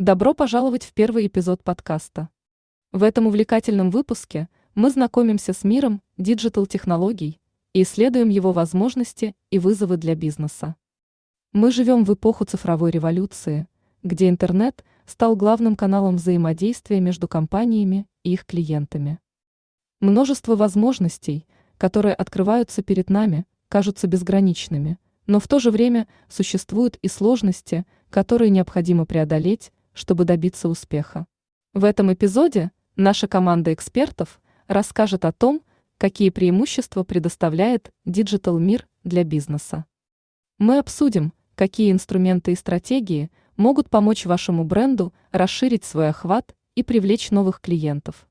Добро пожаловать в первый эпизод подкаста. В этом увлекательном выпуске мы знакомимся с миром диджитал-технологий и исследуем его возможности и вызовы для бизнеса. Мы живем в эпоху цифровой революции, где интернет стал главным каналом взаимодействия между компаниями и их клиентами. Множество возможностей, которые открываются перед нами, кажутся безграничными, но в то же время существуют и сложности, которые необходимо преодолеть, чтобы добиться успеха. В этом эпизоде наша команда экспертов расскажет о том, какие преимущества предоставляет Digital мир для бизнеса. Мы обсудим, какие инструменты и стратегии могут помочь вашему бренду расширить свой охват и привлечь новых клиентов.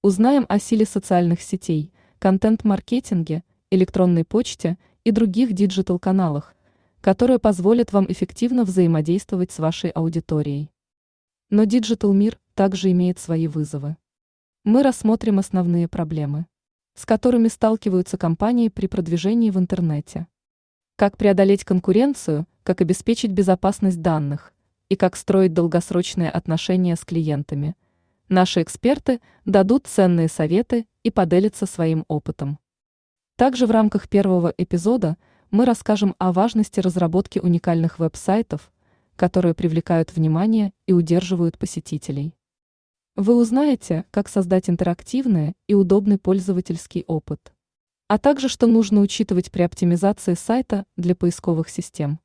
Узнаем о силе социальных сетей, контент-маркетинге, электронной почте и других digital-каналах, которые позволят вам эффективно взаимодействовать с вашей аудиторией. Но digital мир также имеет свои вызовы. Мы рассмотрим основные проблемы, с которыми сталкиваются компании при продвижении в интернете. Как преодолеть конкуренцию, как обеспечить безопасность данных и как строить долгосрочные отношения с клиентами. Наши эксперты дадут ценные советы и поделятся своим опытом. Также в рамках первого эпизода мы расскажем о важности разработки уникальных веб-сайтов, которые привлекают внимание и удерживают посетителей. Вы узнаете, как создать интерактивный и удобный пользовательский опыт, а также что нужно учитывать при оптимизации сайта для поисковых систем.